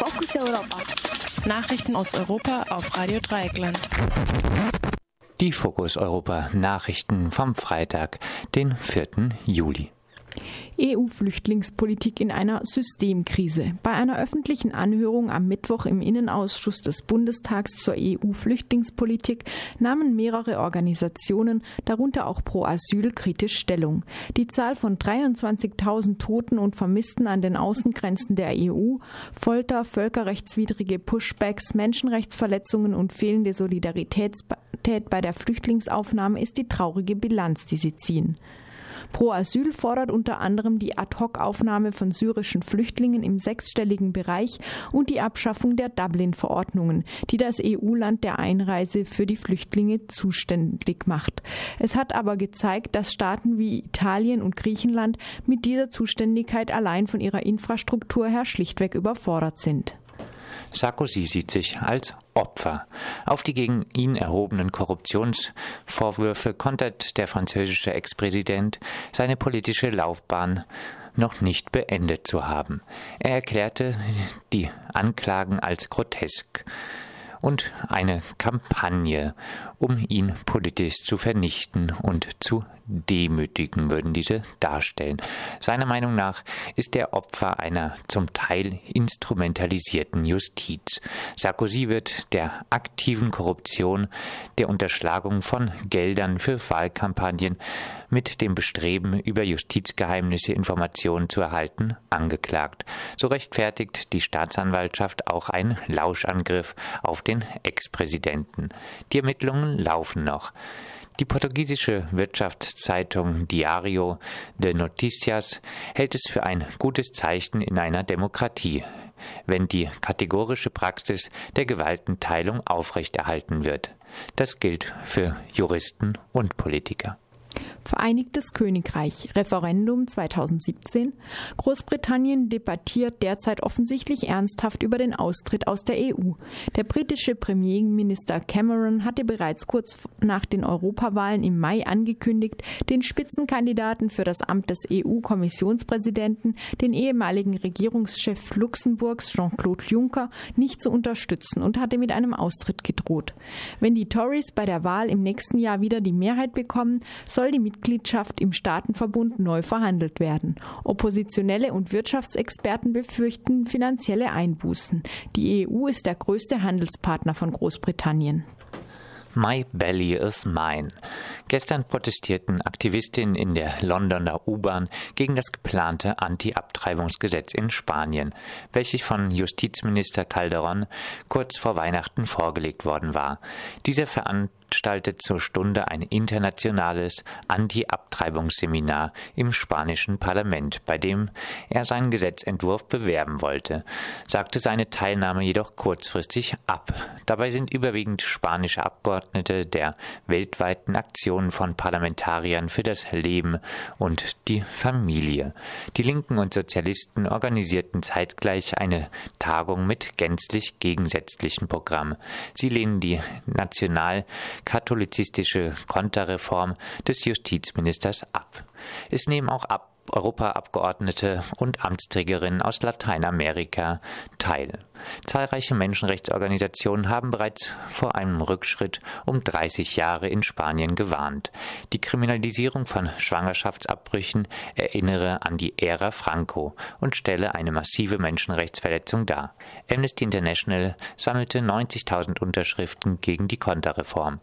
Fokus Europa. Nachrichten aus Europa auf Radio Dreieckland. Die Fokus Europa Nachrichten vom Freitag, den 4. Juli. EU-Flüchtlingspolitik in einer Systemkrise. Bei einer öffentlichen Anhörung am Mittwoch im Innenausschuss des Bundestags zur EU-Flüchtlingspolitik nahmen mehrere Organisationen, darunter auch Pro Asyl, kritisch Stellung. Die Zahl von 23.000 Toten und Vermissten an den Außengrenzen der EU, Folter, völkerrechtswidrige Pushbacks, Menschenrechtsverletzungen und fehlende Solidarität bei der Flüchtlingsaufnahme ist die traurige Bilanz, die sie ziehen. Pro Asyl fordert unter anderem die Ad-hoc-Aufnahme von syrischen Flüchtlingen im sechsstelligen Bereich und die Abschaffung der Dublin-Verordnungen, die das EU-Land der Einreise für die Flüchtlinge zuständig macht. Es hat aber gezeigt, dass Staaten wie Italien und Griechenland mit dieser Zuständigkeit allein von ihrer Infrastruktur her schlichtweg überfordert sind. Sarkozy sieht sich als Opfer. Auf die gegen ihn erhobenen Korruptionsvorwürfe kontert der französische Ex-Präsident seine politische Laufbahn noch nicht beendet zu haben. Er erklärte die Anklagen als grotesk und eine Kampagne, um ihn politisch zu vernichten und zu demütigen, würden diese darstellen. Seiner Meinung nach ist er Opfer einer zum Teil instrumentalisierten Justiz. Sarkozy wird der aktiven Korruption, der Unterschlagung von Geldern für Wahlkampagnen mit dem Bestreben, über Justizgeheimnisse Informationen zu erhalten, angeklagt. So rechtfertigt die Staatsanwaltschaft auch einen Lauschangriff auf den Ex-Präsidenten. Die Ermittlungen laufen noch. Die portugiesische Wirtschaftszeitung Diario de Noticias hält es für ein gutes Zeichen in einer Demokratie, wenn die kategorische Praxis der Gewaltenteilung aufrechterhalten wird. Das gilt für Juristen und Politiker. Vereinigtes Königreich Referendum 2017 Großbritannien debattiert derzeit offensichtlich ernsthaft über den Austritt aus der EU. Der britische Premierminister Cameron hatte bereits kurz nach den Europawahlen im Mai angekündigt, den Spitzenkandidaten für das Amt des EU-Kommissionspräsidenten, den ehemaligen Regierungschef Luxemburgs Jean-Claude Juncker, nicht zu unterstützen und hatte mit einem Austritt gedroht. Wenn die Tories bei der Wahl im nächsten Jahr wieder die Mehrheit bekommen, soll die Mitgliedschaft im Staatenverbund neu verhandelt werden. Oppositionelle und Wirtschaftsexperten befürchten finanzielle Einbußen. Die EU ist der größte Handelspartner von Großbritannien. My Belly is Mine. Gestern protestierten Aktivistinnen in der Londoner U-Bahn gegen das geplante Anti-Abtreibungsgesetz in Spanien, welches von Justizminister Calderon kurz vor Weihnachten vorgelegt worden war. Dieser veranstaltet zur Stunde ein internationales Anti-Abtreibungsseminar im spanischen Parlament, bei dem er seinen Gesetzentwurf bewerben wollte, sagte seine Teilnahme jedoch kurzfristig ab. Dabei sind überwiegend spanische Abgeordnete der weltweiten Aktion von Parlamentariern für das Leben und die Familie. Die Linken und Sozialisten organisierten zeitgleich eine Tagung mit gänzlich gegensätzlichem Programm. Sie lehnen die national katholizistische Konterreform des Justizministers ab. Es nehmen auch ab Europaabgeordnete und Amtsträgerinnen aus Lateinamerika teil. Zahlreiche Menschenrechtsorganisationen haben bereits vor einem Rückschritt um 30 Jahre in Spanien gewarnt. Die Kriminalisierung von Schwangerschaftsabbrüchen erinnere an die Ära Franco und stelle eine massive Menschenrechtsverletzung dar. Amnesty International sammelte 90.000 Unterschriften gegen die Konterreform.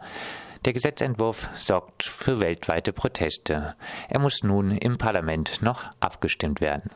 Der Gesetzentwurf sorgt für weltweite Proteste. Er muss nun im Parlament noch abgestimmt werden.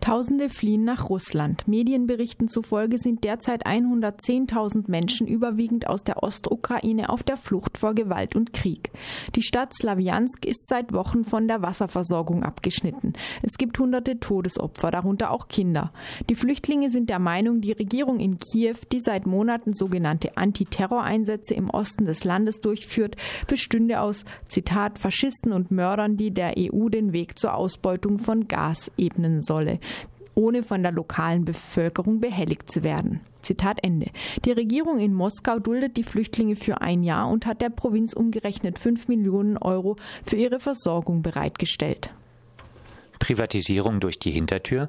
Tausende fliehen nach Russland. Medienberichten zufolge sind derzeit 110.000 Menschen überwiegend aus der Ostukraine auf der Flucht vor Gewalt und Krieg. Die Stadt Slawiansk ist seit Wochen von der Wasserversorgung abgeschnitten. Es gibt hunderte Todesopfer, darunter auch Kinder. Die Flüchtlinge sind der Meinung, die Regierung in Kiew, die seit Monaten sogenannte Antiterroreinsätze im Osten des Landes durchführt, bestünde aus, Zitat, Faschisten und Mördern, die der EU den Weg zur Ausbeutung von Gas ebnen solle ohne von der lokalen Bevölkerung behelligt zu werden. Zitat Ende. Die Regierung in Moskau duldet die Flüchtlinge für ein Jahr und hat der Provinz umgerechnet 5 Millionen Euro für ihre Versorgung bereitgestellt. Privatisierung durch die Hintertür?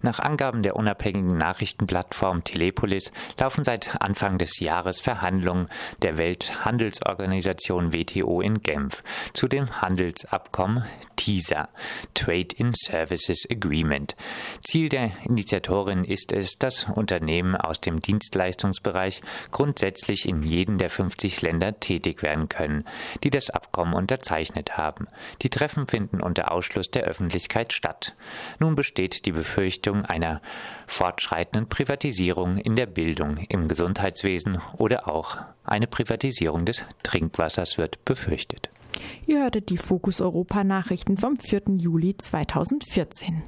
Nach Angaben der unabhängigen Nachrichtenplattform Telepolis laufen seit Anfang des Jahres Verhandlungen der Welthandelsorganisation WTO in Genf zu dem Handelsabkommen TISA, Trade in Services Agreement. Ziel der Initiatorin ist es, dass Unternehmen aus dem Dienstleistungsbereich grundsätzlich in jedem der 50 Länder tätig werden können, die das Abkommen unterzeichnet haben. Die Treffen finden unter Ausschluss der Öffentlichkeit statt. Nun besteht die Befürchtung einer fortschreitenden Privatisierung in der Bildung, im Gesundheitswesen oder auch eine Privatisierung des Trinkwassers wird befürchtet. Ihr hörtet die Fokus Europa Nachrichten vom 4. Juli 2014.